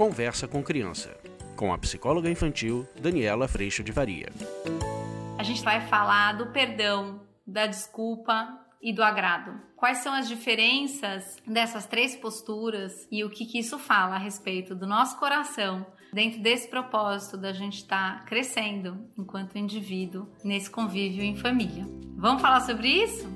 Conversa com Criança, com a psicóloga infantil Daniela Freixo de Varia. A gente vai falar do perdão, da desculpa e do agrado. Quais são as diferenças dessas três posturas e o que, que isso fala a respeito do nosso coração dentro desse propósito da gente estar tá crescendo enquanto indivíduo nesse convívio em família. Vamos falar sobre isso?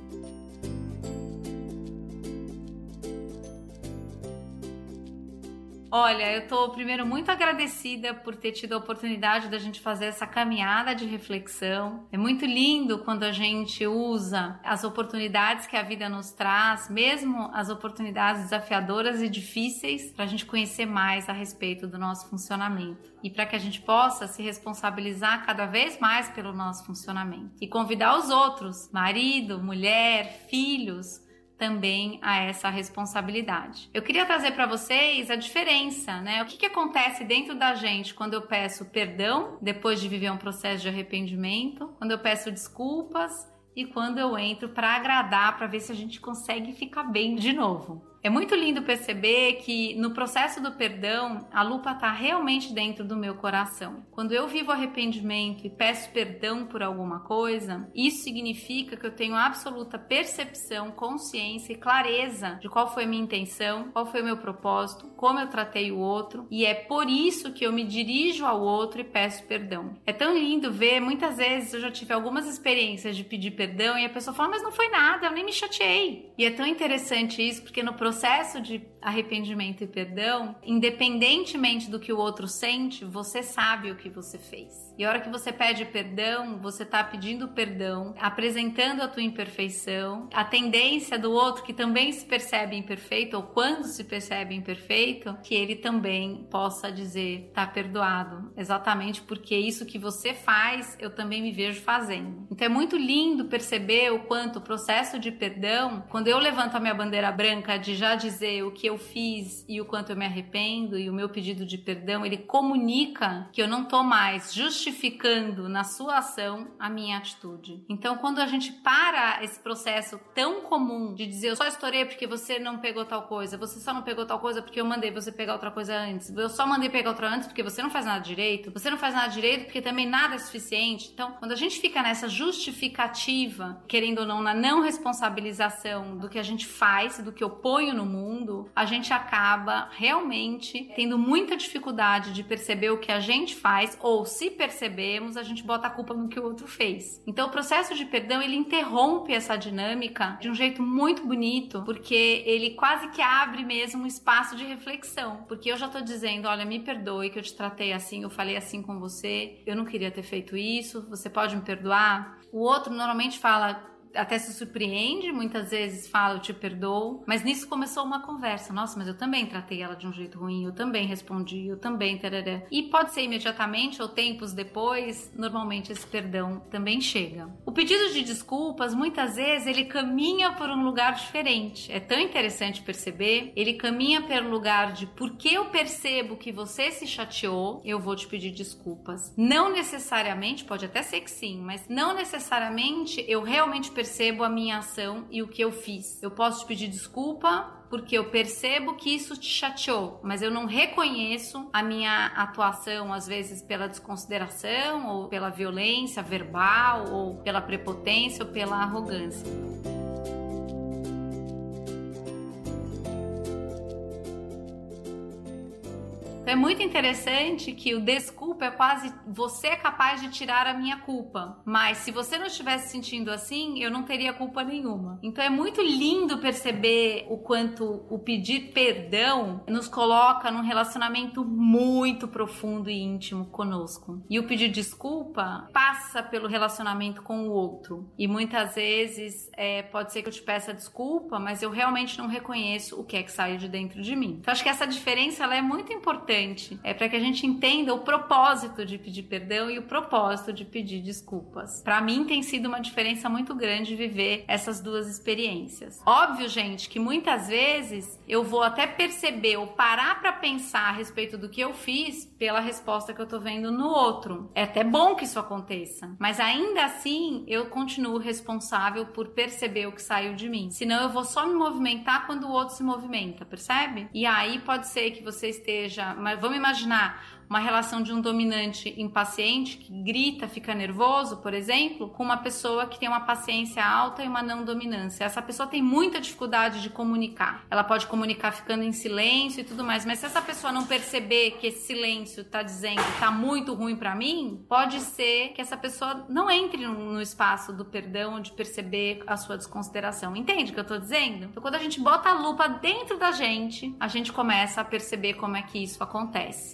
Olha, eu estou primeiro muito agradecida por ter tido a oportunidade da gente fazer essa caminhada de reflexão. É muito lindo quando a gente usa as oportunidades que a vida nos traz, mesmo as oportunidades desafiadoras e difíceis, para a gente conhecer mais a respeito do nosso funcionamento e para que a gente possa se responsabilizar cada vez mais pelo nosso funcionamento e convidar os outros, marido, mulher, filhos, também a essa responsabilidade. Eu queria trazer para vocês a diferença, né? O que, que acontece dentro da gente quando eu peço perdão depois de viver um processo de arrependimento, quando eu peço desculpas e quando eu entro para agradar, para ver se a gente consegue ficar bem de novo. É muito lindo perceber que no processo do perdão, a lupa está realmente dentro do meu coração. Quando eu vivo arrependimento e peço perdão por alguma coisa, isso significa que eu tenho absoluta percepção, consciência e clareza de qual foi a minha intenção, qual foi o meu propósito, como eu tratei o outro, e é por isso que eu me dirijo ao outro e peço perdão. É tão lindo ver, muitas vezes eu já tive algumas experiências de pedir perdão e a pessoa fala: "Mas não foi nada, eu nem me chateei". E é tão interessante isso porque no processo processo de arrependimento e perdão, independentemente do que o outro sente, você sabe o que você fez. E a hora que você pede perdão, você está pedindo perdão, apresentando a tua imperfeição, a tendência do outro que também se percebe imperfeito ou quando se percebe imperfeito, que ele também possa dizer tá perdoado, exatamente porque isso que você faz, eu também me vejo fazendo. Então é muito lindo perceber o quanto o processo de perdão, quando eu levanto a minha bandeira branca de já dizer o que eu fiz e o quanto eu me arrependo e o meu pedido de perdão, ele comunica que eu não tô mais justificando na sua ação a minha atitude. Então, quando a gente para esse processo tão comum de dizer eu só estourei porque você não pegou tal coisa, você só não pegou tal coisa porque eu mandei você pegar outra coisa antes, eu só mandei pegar outra antes porque você não faz nada direito, você não faz nada direito porque também nada é suficiente. Então, quando a gente fica nessa justificativa, querendo ou não, na não responsabilização do que a gente faz, do que eu ponho no mundo, a gente acaba realmente tendo muita dificuldade de perceber o que a gente faz, ou se percebemos, a gente bota a culpa no que o outro fez. Então, o processo de perdão ele interrompe essa dinâmica de um jeito muito bonito, porque ele quase que abre mesmo um espaço de reflexão. Porque eu já tô dizendo, olha, me perdoe que eu te tratei assim, eu falei assim com você, eu não queria ter feito isso, você pode me perdoar? O outro normalmente fala, até se surpreende, muitas vezes fala eu te perdoo, mas nisso começou uma conversa. Nossa, mas eu também tratei ela de um jeito ruim, eu também respondi, eu também tarará. E pode ser imediatamente ou tempos depois, normalmente esse perdão também chega. O pedido de desculpas, muitas vezes ele caminha por um lugar diferente. É tão interessante perceber, ele caminha pelo lugar de porque eu percebo que você se chateou, eu vou te pedir desculpas. Não necessariamente, pode até ser que sim, mas não necessariamente eu realmente percebo percebo a minha ação e o que eu fiz. Eu posso te pedir desculpa porque eu percebo que isso te chateou, mas eu não reconheço a minha atuação, às vezes pela desconsideração, ou pela violência verbal, ou pela prepotência, ou pela arrogância. É muito interessante que o desculpa é quase você é capaz de tirar a minha culpa. Mas se você não estivesse sentindo assim, eu não teria culpa nenhuma. Então é muito lindo perceber o quanto o pedir perdão nos coloca num relacionamento muito profundo e íntimo conosco. E o pedir desculpa passa pelo relacionamento com o outro. E muitas vezes é, pode ser que eu te peça desculpa, mas eu realmente não reconheço o que é que saiu de dentro de mim. Então acho que essa diferença ela é muito importante É para que a gente entenda o propósito de pedir perdão e o propósito de pedir desculpas. Para mim tem sido uma diferença muito grande viver essas duas experiências. Óbvio, gente, que muitas vezes eu vou até perceber ou parar para pensar a respeito do que eu fiz pela resposta que eu tô vendo no outro. É até bom que isso aconteça, mas ainda assim eu continuo responsável por perceber o que saiu de mim. Senão eu vou só me movimentar quando o outro se movimenta, percebe? E aí pode ser que você esteja vamos imaginar uma relação de um dominante impaciente que grita, fica nervoso, por exemplo, com uma pessoa que tem uma paciência alta e uma não dominância. Essa pessoa tem muita dificuldade de comunicar. Ela pode comunicar ficando em silêncio e tudo mais, mas se essa pessoa não perceber que esse silêncio está dizendo está muito ruim para mim, pode ser que essa pessoa não entre no espaço do perdão, de perceber a sua desconsideração. Entende o que eu estou dizendo? Então, quando a gente bota a lupa dentro da gente, a gente começa a perceber como é que isso acontece.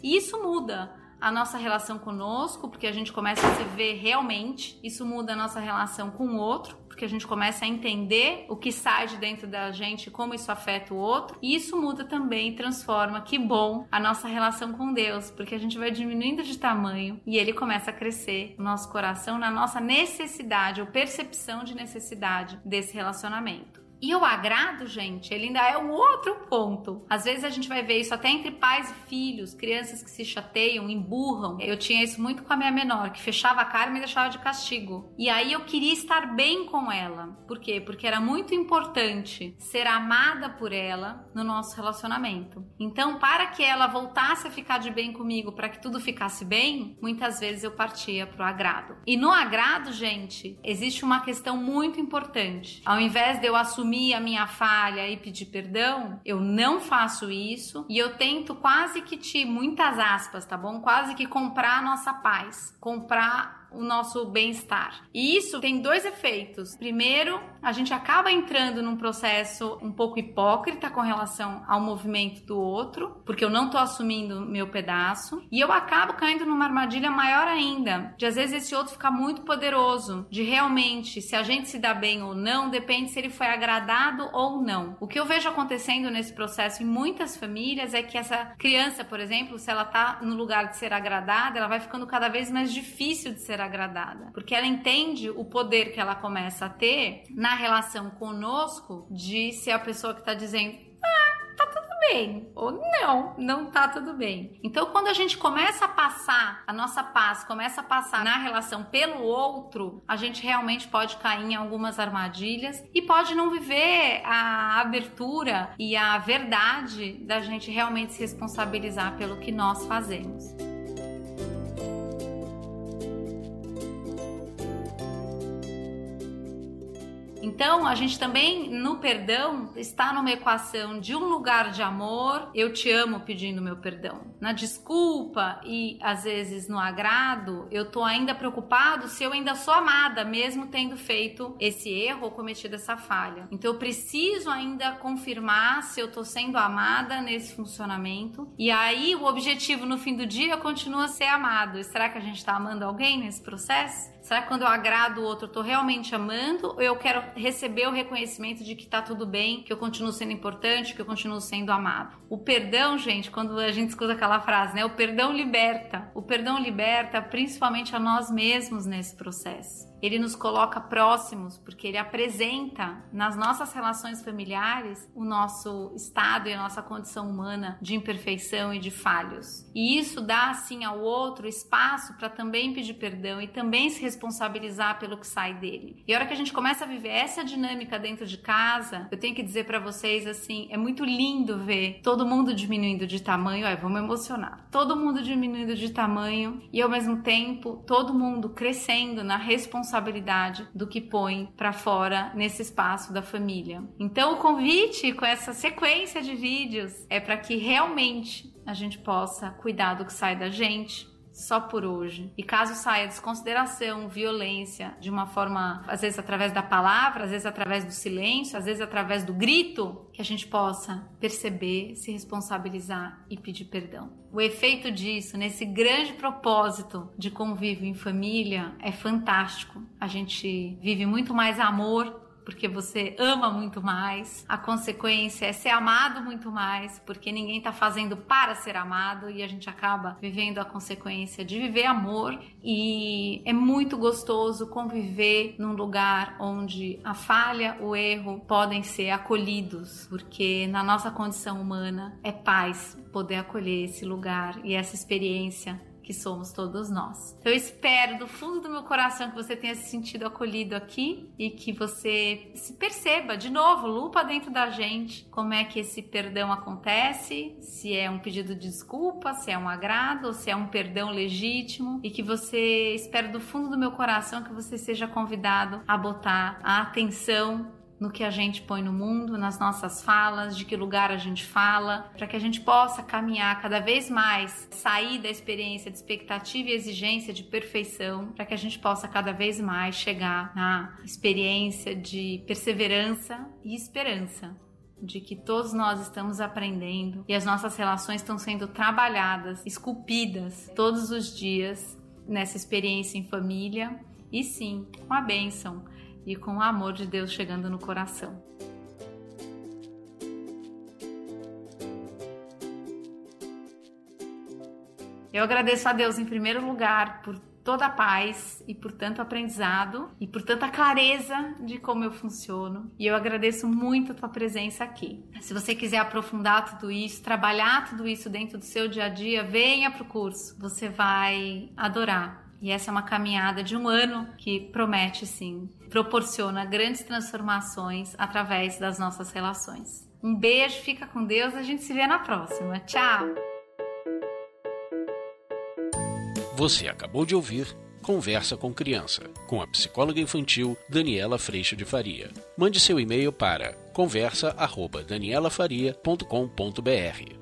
E isso muda muda a nossa relação conosco, porque a gente começa a se ver realmente. Isso muda a nossa relação com o outro, porque a gente começa a entender o que sai de dentro da gente, como isso afeta o outro. E isso muda também, transforma, que bom, a nossa relação com Deus, porque a gente vai diminuindo de tamanho e ele começa a crescer no nosso coração, na nossa necessidade ou percepção de necessidade desse relacionamento. E o agrado, gente, ele ainda é um outro ponto. Às vezes a gente vai ver isso até entre pais e filhos, crianças que se chateiam, emburram. Eu tinha isso muito com a minha menor, que fechava a cara e me deixava de castigo. E aí eu queria estar bem com ela. Por quê? Porque era muito importante ser amada por ela no nosso relacionamento. Então, para que ela voltasse a ficar de bem comigo, para que tudo ficasse bem, muitas vezes eu partia pro agrado. E no agrado, gente, existe uma questão muito importante. Ao invés de eu assumir assumir a minha falha e pedir perdão, eu não faço isso e eu tento quase que te, muitas aspas, tá bom? Quase que comprar a nossa paz, comprar o nosso bem-estar. E isso tem dois efeitos. Primeiro, a gente acaba entrando num processo um pouco hipócrita com relação ao movimento do outro, porque eu não tô assumindo meu pedaço, e eu acabo caindo numa armadilha maior ainda, de às vezes esse outro ficar muito poderoso, de realmente se a gente se dá bem ou não, depende se ele foi agradado ou não. O que eu vejo acontecendo nesse processo em muitas famílias é que essa criança, por exemplo, se ela tá no lugar de ser agradada, ela vai ficando cada vez mais difícil de ser ser agradada, porque ela entende o poder que ela começa a ter na relação conosco de ser a pessoa que está dizendo: ah, tá tudo bem, ou não, não tá tudo bem. Então, quando a gente começa a passar a nossa paz, começa a passar na relação pelo outro, a gente realmente pode cair em algumas armadilhas e pode não viver a abertura e a verdade da gente realmente se responsabilizar pelo que nós fazemos. Então, a gente também no perdão está numa equação de um lugar de amor, eu te amo pedindo meu perdão. Na desculpa e às vezes no agrado, eu tô ainda preocupado se eu ainda sou amada, mesmo tendo feito esse erro ou cometido essa falha. Então, eu preciso ainda confirmar se eu tô sendo amada nesse funcionamento. E aí, o objetivo no fim do dia continua a ser amado. Será que a gente está amando alguém nesse processo? Será que quando eu agrado o outro, eu tô realmente amando? Ou eu quero receber o reconhecimento de que tá tudo bem, que eu continuo sendo importante, que eu continuo sendo amado? O perdão, gente, quando a gente escuta aquela frase, né? O perdão liberta. O perdão liberta principalmente a nós mesmos nesse processo ele nos coloca próximos, porque ele apresenta nas nossas relações familiares o nosso estado e a nossa condição humana de imperfeição e de falhos. E isso dá assim ao outro espaço para também pedir perdão e também se responsabilizar pelo que sai dele. E a hora que a gente começa a viver essa dinâmica dentro de casa, eu tenho que dizer para vocês assim, é muito lindo ver todo mundo diminuindo de tamanho, é, vamos emocionar. Todo mundo diminuindo de tamanho e ao mesmo tempo todo mundo crescendo na responsabilidade responsabilidade do que põe para fora nesse espaço da família. Então, o convite com essa sequência de vídeos é para que realmente a gente possa cuidar do que sai da gente, só por hoje. E caso saia desconsideração, violência, de uma forma, às vezes através da palavra, às vezes através do silêncio, às vezes através do grito, que a gente possa perceber, se responsabilizar e pedir perdão. O efeito disso, nesse grande propósito de convívio em família, é fantástico. A gente vive muito mais amor porque você ama muito mais. A consequência é ser amado muito mais, porque ninguém está fazendo para ser amado e a gente acaba vivendo a consequência de viver amor. E é muito gostoso conviver num lugar onde a falha, o erro podem ser acolhidos, porque na nossa condição humana é paz poder acolher esse lugar e essa experiência que somos todos nós. Eu espero do fundo do meu coração que você tenha se sentido acolhido aqui e que você se perceba de novo, lupa dentro da gente, como é que esse perdão acontece, se é um pedido de desculpa, se é um agrado, ou se é um perdão legítimo e que você espero do fundo do meu coração que você seja convidado a botar a atenção no que a gente põe no mundo, nas nossas falas, de que lugar a gente fala, para que a gente possa caminhar cada vez mais, sair da experiência de expectativa e exigência de perfeição, para que a gente possa cada vez mais chegar na experiência de perseverança e esperança. De que todos nós estamos aprendendo e as nossas relações estão sendo trabalhadas, esculpidas todos os dias nessa experiência em família e sim com a bênção e com o amor de Deus chegando no coração. Eu agradeço a Deus em primeiro lugar por toda a paz e por tanto aprendizado e por tanta clareza de como eu funciono. E eu agradeço muito a tua presença aqui. Se você quiser aprofundar tudo isso, trabalhar tudo isso dentro do seu dia a dia, venha para o curso. Você vai adorar. E essa é uma caminhada de um ano que promete, sim, proporciona grandes transformações através das nossas relações. Um beijo, fica com Deus, a gente se vê na próxima. Tchau! Você acabou de ouvir Conversa com Criança, com a psicóloga infantil Daniela Freixo de Faria. Mande seu e-mail para conversa@danielafaria.com.br.